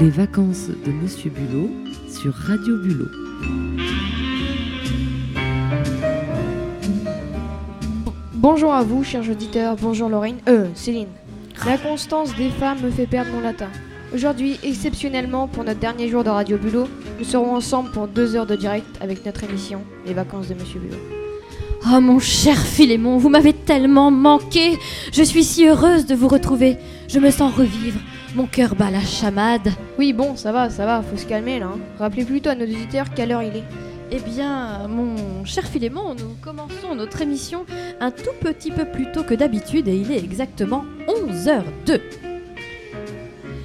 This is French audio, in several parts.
Les vacances de Monsieur Bulot sur Radio Bulot. Bonjour à vous, chers auditeurs. Bonjour Lorraine. Euh, Céline. La constance des femmes me fait perdre mon latin. Aujourd'hui, exceptionnellement, pour notre dernier jour de Radio Bulot, nous serons ensemble pour deux heures de direct avec notre émission Les vacances de Monsieur Bulot. Oh mon cher Philémon, vous m'avez tellement manqué. Je suis si heureuse de vous retrouver. Je me sens revivre. Mon cœur bat la chamade. Oui, bon, ça va, ça va, faut se calmer là. hein. Rappelez plutôt à nos auditeurs quelle heure il est. Eh bien, mon cher Philémon, nous commençons notre émission un tout petit peu plus tôt que d'habitude et il est exactement 11h02.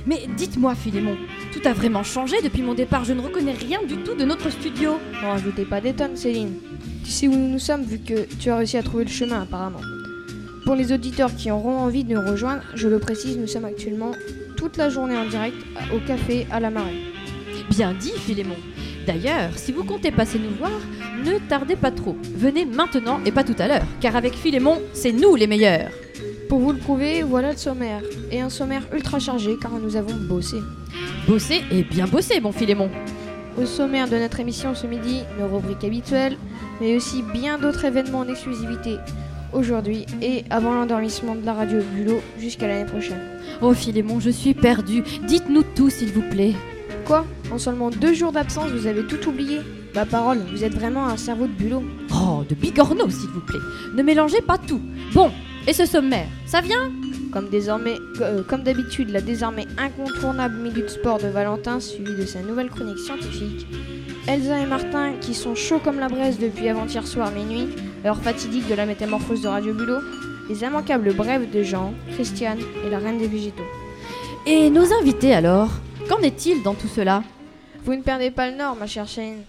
Mais dites-moi Philémon, tout a vraiment changé depuis mon départ, je ne reconnais rien du tout de notre studio. Ne rajoutez pas des tonnes, Céline. Tu sais où nous sommes vu que tu as réussi à trouver le chemin apparemment. Pour les auditeurs qui auront envie de nous rejoindre, je le précise, nous sommes actuellement toute la journée en direct au café à la marée. Bien dit Philémon. D'ailleurs, si vous comptez passer nous voir, ne tardez pas trop. Venez maintenant et pas tout à l'heure, car avec Philémon, c'est nous les meilleurs. Pour vous le prouver, voilà le sommaire. Et un sommaire ultra chargé car nous avons bossé. Bossé et bien bossé, mon Philémon. Au sommaire de notre émission ce midi, nos rubriques habituelles, mais aussi bien d'autres événements en exclusivité aujourd'hui et avant l'endormissement de la radio Bulot jusqu'à l'année prochaine. Oh Philémon, je suis perdu. Dites-nous tout, s'il vous plaît. Quoi? En seulement deux jours d'absence, vous avez tout oublié? Ma parole, vous êtes vraiment un cerveau de bulot. Oh, de bigorneau, s'il vous plaît. Ne mélangez pas tout. Bon, et ce sommaire, ça vient? Comme désormais, euh, comme d'habitude, la désormais incontournable Minute Sport de Valentin, suivie de sa nouvelle chronique scientifique. Elsa et Martin, qui sont chauds comme la braise depuis avant-hier soir minuit, heure fatidique de la métamorphose de Radio Bulot, les immanquables brèves de Jean, Christiane et la reine des végétaux. Et nos invités alors Qu'en est-il dans tout cela? Vous ne perdez pas le nord, ma chère Shane.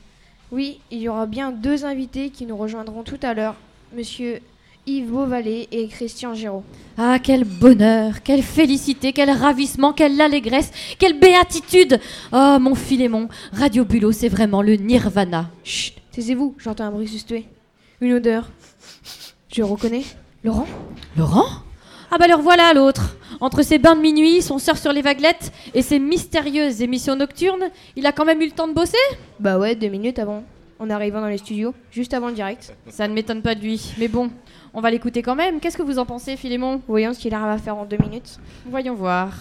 Oui, il y aura bien deux invités qui nous rejoindront tout à l'heure, monsieur Yves Beauvalet et Christian Giraud. Ah, quel bonheur, quelle félicité, quel ravissement, quelle allégresse, quelle béatitude Oh, mon Philémon, Radio Bulot, c'est vraiment le nirvana. Chut, taisez-vous, j'entends un bruit suspect. Une odeur. Je reconnais Laurent Laurent Ah bah alors voilà l'autre Entre ses bains de minuit, son surf sur les vaguelettes et ses mystérieuses émissions nocturnes, il a quand même eu le temps de bosser? Bah ouais, deux minutes avant. En arrivant dans les studios, juste avant le direct. Ça ne m'étonne pas de lui, mais bon, on va l'écouter quand même. Qu'est-ce que vous en pensez, Philémon? Voyons ce qu'il arrive à faire en deux minutes. Voyons voir.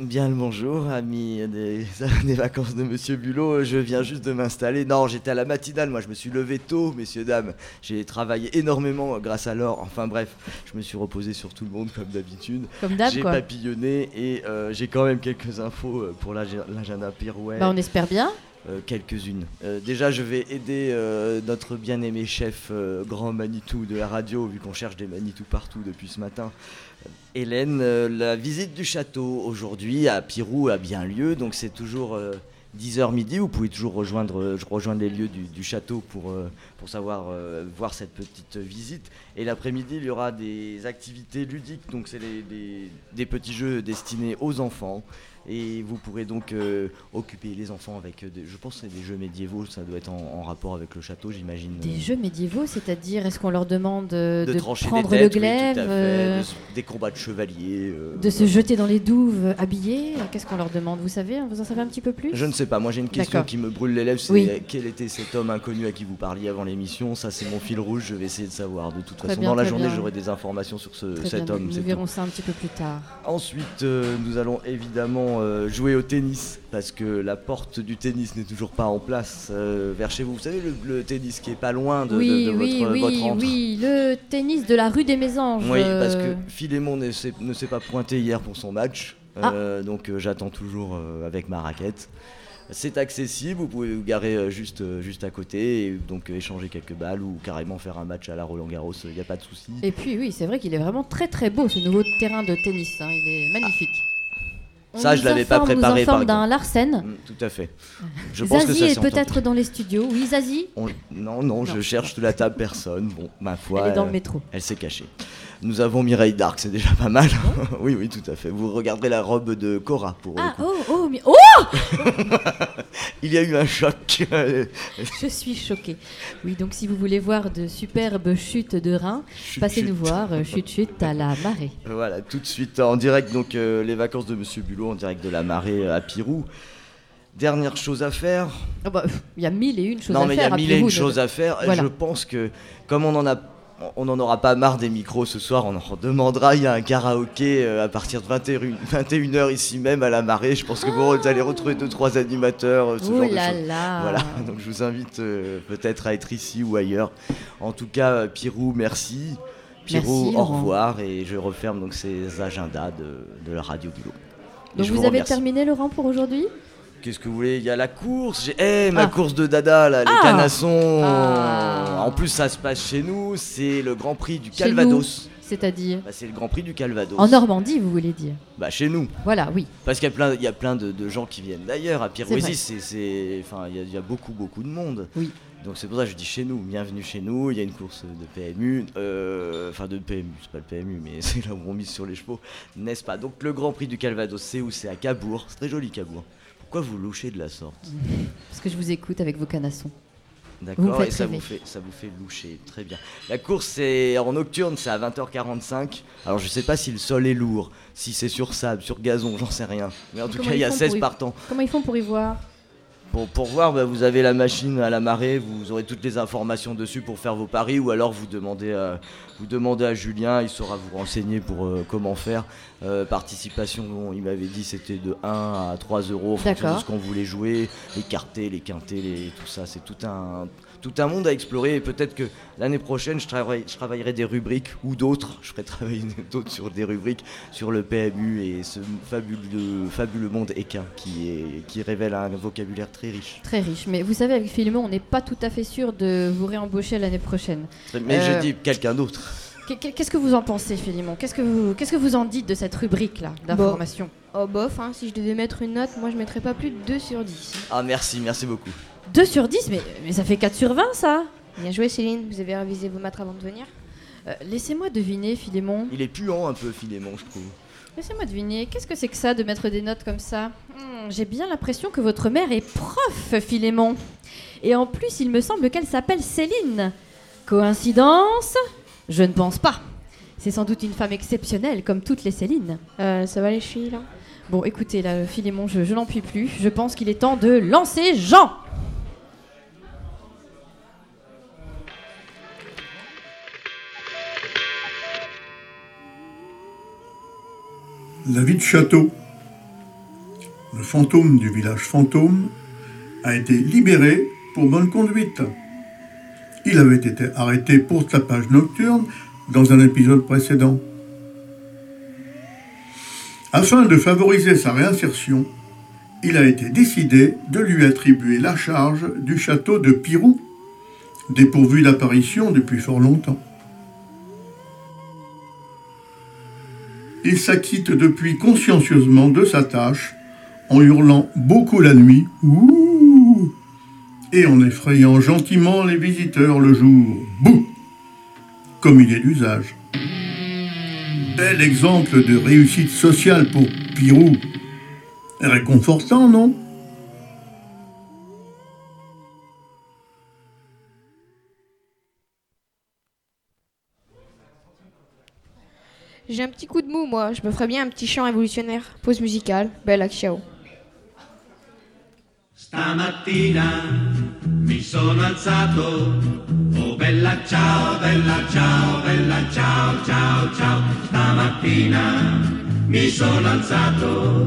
Bien le bonjour, amis des, des vacances de Monsieur Bulot. Je viens juste de m'installer. Non, j'étais à la matinale. Moi, je me suis levé tôt, messieurs, dames. J'ai travaillé énormément grâce à l'or. Enfin, bref, je me suis reposé sur tout le monde comme d'habitude. Comme d'hab, J'ai papillonné et euh, j'ai quand même quelques infos euh, pour l'ag- l'agenda Pirouet. Bah on espère bien. Euh, quelques-unes. Euh, déjà, je vais aider euh, notre bien-aimé chef grand Manitou de la radio, vu qu'on cherche des Manitou partout depuis ce matin. Hélène, la visite du château aujourd'hui à Pirou a bien lieu, donc c'est toujours 10h midi. Vous pouvez toujours rejoindre, rejoindre les lieux du, du château pour, pour savoir voir cette petite visite. Et l'après-midi, il y aura des activités ludiques, donc c'est des petits jeux destinés aux enfants. Et vous pourrez donc euh, occuper les enfants avec, euh, des- je pense que c'est des jeux médiévaux, ça doit être en, en rapport avec le château, j'imagine. Des euh, jeux médiévaux, c'est-à-dire est-ce qu'on leur demande de, des prendre têtes, le glaive, euh, de des combats de chevaliers. euh, de se jeter dans les douves habillés Qu'est-ce qu'on leur demande Vous savez Vous en savez un petit peu plus? Je ne sais pas, moi j'ai une question D'accord. qui me brûle les lèvres, c'est Oui. quel était cet homme inconnu à qui vous parliez avant l'émission? Ça c'est mon fil rouge, je vais essayer de savoir. De toute Très façon, bien, dans la journée bien. j'aurai des informations sur ce, cet bien, homme. nous c'est tout. verrons ça un petit peu plus tard. Ensuite, nous allons évidemment euh, jouer au tennis parce que la porte du tennis n'est toujours pas en place euh, vers chez vous. Vous savez, le, le tennis qui est pas loin de, oui, de oui, votre, oui, votre entre. oui, le tennis de la rue des Mésanges. Oui, euh, parce que Philémon ne s'est, pas pointé hier pour son match. Euh, Donc euh, j'attends toujours euh, avec ma raquette. C'est accessible, vous pouvez vous garer juste, juste à côté et donc échanger quelques balles ou carrément faire un match à la Roland Garros, il n'y a pas de souci. Et puis oui, c'est vrai qu'il est vraiment très très beau ce nouveau terrain de tennis. hein, il est magnifique. Ça, je l'avais pas préparé, nous informe par d'un Larsen. Mm, tout à fait. Je pense que Zazie ça est peut-être dans les studios. Oui, Zazie On- Non, non, je cherche sous la table personne. Bon, ma foi. Elle est dans le métro. Elle s'est cachée. Nous avons Mireille Dark, c'est déjà pas mal. oui, oui, tout à fait. Vous regarderez la robe de Cora pour le Ah, coup. Oh, oh, oh Il y a eu un choc. Je suis choquée. Oui, donc si vous voulez voir de superbes chutes de reins, passez nous voir, euh, chute chute à la marée. Voilà, tout de suite en direct, donc euh, les vacances de Monsieur Bulot en direct de la marée euh, à Pirou. Dernière chose à faire. Bah, Il y a mille et une choses non, à mais il y faire. a mille et une choses à faire. Voilà. Je pense que comme on en a. On n'en aura pas marre des micros ce soir, on en demandera. Il y a un karaoké euh, à partir de 21, 21h ici même à la marée. Je pense que vous allez retrouver deux trois animateurs, euh, ce Oh genre de là choses. là. Voilà, donc je vous invite euh, peut-être à être ici ou ailleurs. En tout cas, Pirou, merci. Pirou, Merci, au Laurent. revoir. Et je referme donc ces agendas de, de la radio Bulot. Et Donc vous, avez remercie. terminé Laurent pour aujourd'hui? Qu'est-ce que vous voulez? Il y a la course. J'ai eh, ma Ah. course de dada, là, les Ah. canassons. Ah. En plus, ça se passe chez nous. C'est le Grand Prix du Chez Calvados. C'est-à-dire Bah, c'est le Grand Prix du Calvados. En Normandie, vous voulez dire? Bah, chez nous. Voilà, oui. Parce qu'il y a plein, il y a plein de, de gens qui viennent d'ailleurs. À Pirouésis, c'est, c'est- enfin, il y, y a beaucoup, beaucoup de monde. Oui. Donc c'est pour ça que je dis chez nous. Bienvenue chez nous. Il y a une course de PMU, euh, enfin de PMU, c'est pas le PMU, mais c'est là où on mise sur les chevaux, n'est-ce pas? Donc le Grand Prix du Calvados, c'est où? C'est à Cabourg. C'est très joli Cabourg. Pourquoi vous louchez de la sorte Parce que je vous écoute avec vos canassons. D'accord, et ça rêver. vous, fait, ça vous fait loucher, très bien. La course c'est en nocturne, c'est à 20h45. Alors je sais pas si le sol est lourd, si c'est sur sable, sur gazon, j'en sais rien. Mais en tout Comment cas, il y a font 16 pour y- partants. Comment ils font pour y voir Pour, pour voir, bah, vous avez la machine à la marée, vous aurez toutes les informations dessus pour faire vos paris, ou alors vous demandez à, vous demandez à Julien, il saura vous renseigner pour euh, comment faire. Euh, participation, bon, il m'avait dit c'était de 1 à 3 euros en fonction de ce qu'on voulait jouer, les quartés, les quintés, les, tout ça, c'est tout un, tout un monde à explorer. Et peut-être que l'année prochaine, je, travaillerai- je travaillerai des rubriques ou d'autres, je ferai travailler d'autres sur des rubriques sur le PMU et ce fabuleux, fabuleux monde équin qui, est, qui révèle un vocabulaire très riche. Très riche. Mais vous savez, avec Philemon, on n'est pas tout à fait sûr de vous réembaucher l'année prochaine. Mais Euh, j'ai dit quelqu'un d'autre. Qu'est- qu'est- Qu'est-ce que vous en pensez, Philemon? Qu'est-ce que vous, qu'est-ce que vous en dites de cette rubrique-là d'information? Oh bof, hein, si je devais mettre une note, moi je mettrais pas plus de 2 sur 10. Ah merci, merci beaucoup. 2 sur 10 mais, mais ça fait 4 sur 20, ça Bien joué Céline, vous avez révisé vos maths avant de venir Euh, Laissez-moi deviner, Philémon. Il est puant un peu Philémon, je trouve. Laissez-moi deviner. Qu'est-ce que c'est que ça de mettre des notes comme ça Hmm, J'ai bien l'impression que votre mère est prof, Philémon. Et en plus, il me semble qu'elle s'appelle Céline. Coïncidence Je ne pense pas. C'est sans doute une femme exceptionnelle, comme toutes les Célines. euh, Ça va les filles là? Bon, écoutez, là, Philémon, je, je n'en puis plus. Je pense qu'il est temps de lancer Jean. La vie de château. Le fantôme du village fantôme a été libéré pour bonne conduite. Il avait été arrêté pour tapage nocturne dans un épisode précédent. Afin de favoriser sa réinsertion, il a été décidé de lui attribuer la charge du château de Pirou, dépourvu d'apparition depuis fort longtemps. Il s'acquitte depuis consciencieusement de sa tâche en hurlant beaucoup la nuit Ouh et en effrayant gentiment les visiteurs le jour Bouh comme il est d'usage. Bel exemple de réussite sociale pour Pirou. Réconfortant, non? J'ai un petit coup de mou moi, je me ferais bien un petit chant révolutionnaire. Pause musicale, bella ciao. Stamattina mi sono alzato, oh bella ciao, bella ciao, bella ciao, ciao, ciao. Stamattina mi sono alzato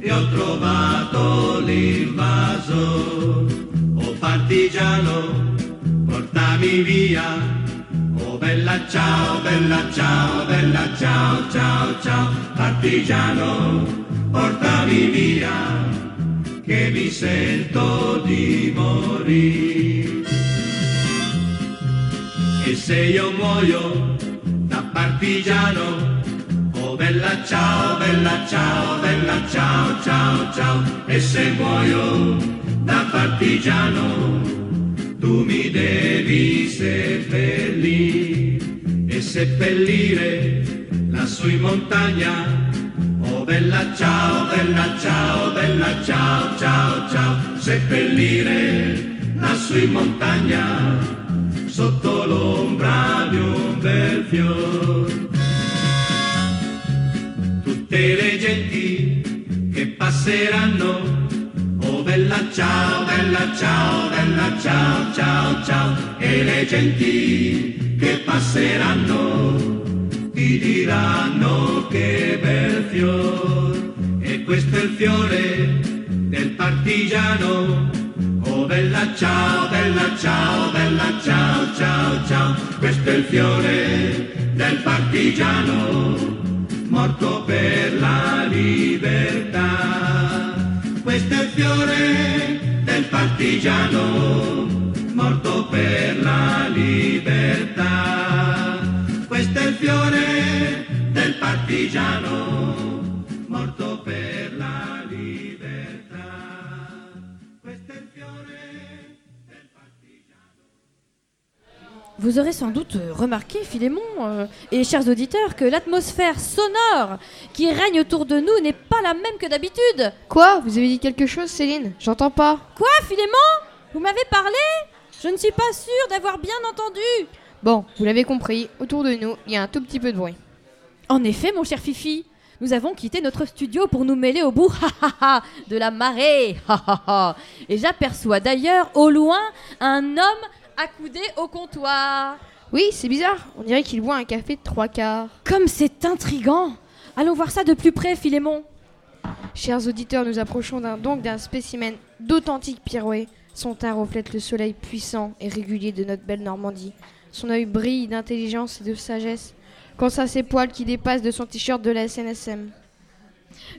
e ho trovato l'invaso. Oh partigiano, portami via. Ciao, bella ciao, bella ciao, ciao, ciao. Partigiano, portami via che mi sento di morire. E se io muoio da partigiano, oh bella ciao, bella ciao, bella ciao, ciao, ciao. E se muoio da partigiano, tu mi devi seppellire seppellire lassù in montagna Oh bella ciao, bella ciao, bella ciao, ciao, ciao, seppellire lassù in montagna, sotto l'ombra di un bel fior. Tutte le genti che passeranno, oh bella ciao, bella ciao, bella ciao, ciao, ciao. E le genti che passeranno ti diranno che bel fior. E questo è il fiore del partigiano. Oh bella ciao, bella ciao, bella ciao, ciao, ciao. Questo è il fiore del partigiano morto per la libertà. Questo è il fiore del partigiano, morto per la libertà. Questo è il fiore del partigiano, morto per la libertà. Questo è il fiore del partigiano. Vous aurez sans doute remarqué, Philémon euh, et chers auditeurs, que l'atmosphère sonore qui règne autour de nous n'est pas la même que d'habitude. Quoi? Vous avez dit quelque chose, Céline? J'entends pas. Quoi, Philémon? Vous m'avez parlé? Je ne suis pas sûre d'avoir bien entendu. Bon, vous l'avez compris, autour de nous, il y a un tout petit peu de bruit. En effet, mon cher Fifi, nous avons quitté notre studio pour nous mêler au bout de la marée. ha, ha, ha. Et j'aperçois d'ailleurs au loin un homme accoudé au comptoir. Oui, c'est bizarre. On dirait qu'il boit un café de trois quarts. Comme c'est intrigant Allons voir ça de plus près, Philémon. Chers auditeurs, nous approchons d'un- donc d'un spécimen d'authentique pirouet. Son teint reflète le soleil puissant et régulier de notre belle Normandie. Son œil brille d'intelligence et de sagesse. Quant à ses poils qui dépassent de son t-shirt de la SNSM.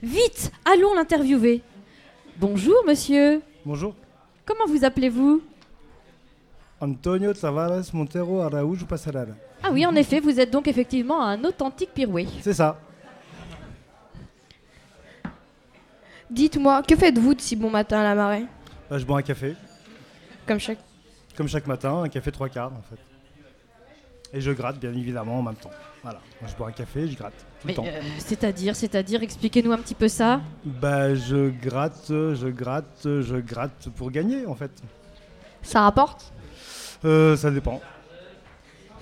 Vite, allons l'interviewer. Bonjour, monsieur. Bonjour, Comment vous appelez-vous? Antonio Tavares Montero Araújo Passarara. Ah oui, en effet, vous êtes donc effectivement un authentique pirouet. C'est ça. Dites-moi, que faites-vous de si bon matin à la marée? Là, je bois un café, Comme chaque. comme chaque matin, un café trois quarts en fait. Et je gratte bien évidemment en même temps. Voilà, Moi, je bois un café, je gratte tout Mais, le temps. euh, c'est-à-dire, c'est-à-dire, expliquez-nous un petit peu ça. Bah, je gratte, je gratte, je gratte pour gagner en fait. Ça rapporte? Euh, ça dépend.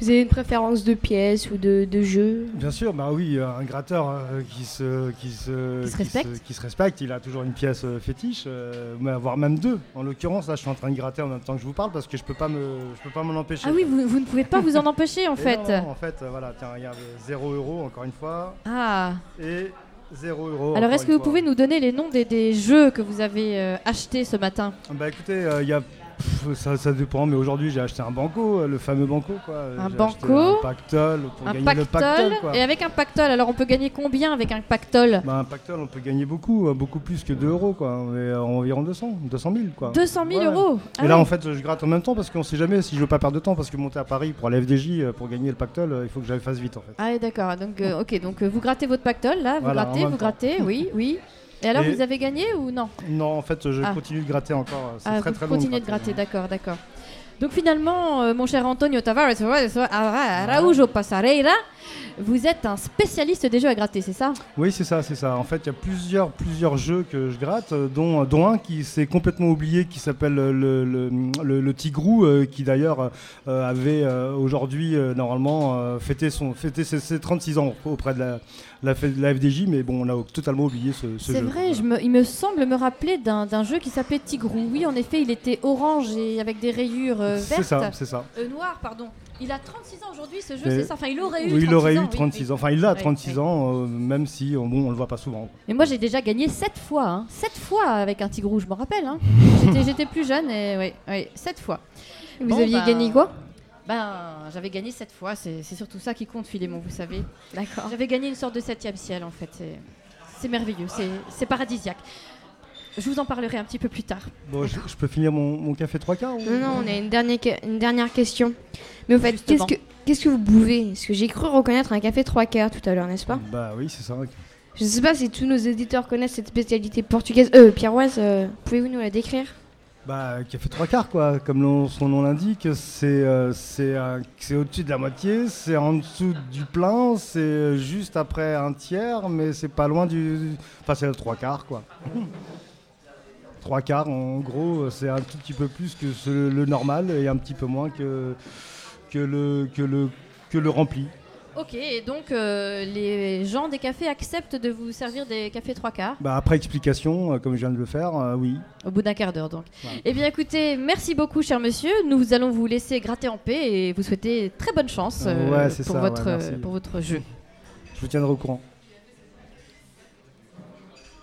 Vous avez une préférence de pièces ou de, de jeux Bien sûr, bah oui, un gratteur euh, qui, se, qui, se, Qui se respecte. qui se respecte, il a toujours une pièce euh, fétiche, euh, voire même deux. En l'occurrence, là, je suis en train de gratter en même temps que je vous parle parce que je peux pas me, je peux pas m'en empêcher. Ah oui, vous, vous ne pouvez pas vous en empêcher en fait. non, en fait, euh, voilà, tiens, regarde, 0 euros encore une fois, Ah. et 0 euros. Alors, est-ce que vous fois. pouvez nous donner les noms des, des jeux que vous avez achetés ce matin? Bah écoutez, il y a. pff, ça, ça dépend, mais aujourd'hui j'ai acheté un banco, euh, le fameux banco quoi. Un banco, Un pactole pour Un gagner pactole. le pactole quoi. Et avec un pactole, alors on peut gagner combien avec un pactole? Bah, un pactole, on peut gagner beaucoup, euh, beaucoup plus que 2 euros quoi. On est à environ 200, 200 000 quoi. 200 000 Ouais. euros? Ah Et là en fait je gratte en même temps parce qu'on sait jamais si je veux pas perdre de temps parce que monter à Paris pour la FDJ euh, pour gagner le pactole, il faut que j'aille fasse vite en fait. Ah oui, d'accord. Donc, euh, ok, donc euh, vous grattez votre pactole là, vous Voilà, grattez, vous temps. grattez, oui, oui. Et alors, Et- vous avez gagné ou non Non en fait je Ah. continue de gratter encore, euh, c'est Ah, très vous très long. continuez de gratter, d'accord, d'accord. Donc finalement, euh, mon cher Antonio Tavares Araújo Passareira, vous êtes un spécialiste des jeux à gratter, c'est ça? Oui, c'est ça, c'est ça. En fait, il y a plusieurs, plusieurs jeux que je gratte, euh, dont, dont un qui s'est complètement oublié, qui s'appelle euh, le, le, le- le Tigrou, euh, qui d'ailleurs euh, avait euh, aujourd'hui, euh, normalement, euh, fêté, son, fêté ses, ses 36 ans auprès de la, la, la FDJ, mais bon, on a totalement oublié ce, ce C'est jeu. vrai, je me- il me semble me rappeler d'un d'un jeu qui s'appelait Tigrou. Oui, en effet, il était orange et avec des rayures euh, C'est vertes. ça, c'est ça. Euh, noir, pardon. Il a 36 ans aujourd'hui, ce jeu, Et- c'est ça Enfin, il aurait eu Oui, 36 il aurait ans, eu oui, 36 oui. ans. Enfin, il a Oui, 36 oui. ans, euh, même si euh, bon, on le voit pas souvent. Mais moi, j'ai déjà gagné 7 fois. Hein. 7 fois avec un Tigrou, je me rappelle. Hein. J'étais- J'étais plus jeune et oui, oui 7 fois. Vous Bon, aviez ben, gagné quoi? Ben, j'avais gagné 7 fois, c'est c'est surtout ça qui compte, Philémon, vous savez. D'accord. J'avais gagné une sorte de septième ciel, en fait. C'est- C'est merveilleux, c'est- c'est paradisiaque. Je vous en parlerai un petit peu plus tard. Bon, je, je peux finir mon, mon café trois quarts ou- Non, non, on a une dernière, une dernière question. Mais au fait, qu'est-ce que, qu'est-ce que vous buvez? Parce que j'ai cru reconnaître un café trois quarts tout à l'heure, n'est-ce pas? Bah oui, c'est ça. Je ne sais pas si tous nos éditeurs connaissent cette spécialité portugaise. Euh, pierroise, euh, pouvez-vous nous la décrire? Bah, café trois quarts, quoi. Comme son nom l'indique, c'est euh, c'est un- c'est au-dessus de la moitié, c'est en dessous du plein, c'est juste après un tiers, mais c'est pas loin du. Enfin, c'est le trois quarts, quoi. Trois quarts, en gros, c'est un tout petit peu plus que ce- le normal et un petit peu moins que, que, le, que, le, que le rempli. Ok, et donc euh, les gens des cafés acceptent de vous servir des cafés trois quarts? Bah, après explication, euh, comme je viens de le faire, euh, oui. au bout d'un quart d'heure donc. Eh bien écoutez, merci beaucoup cher monsieur, nous allons vous laisser gratter en paix et vous souhaiter très bonne chance ouais, pour, ça, votre, ouais, pour votre jeu. Je vous tiendrai au courant.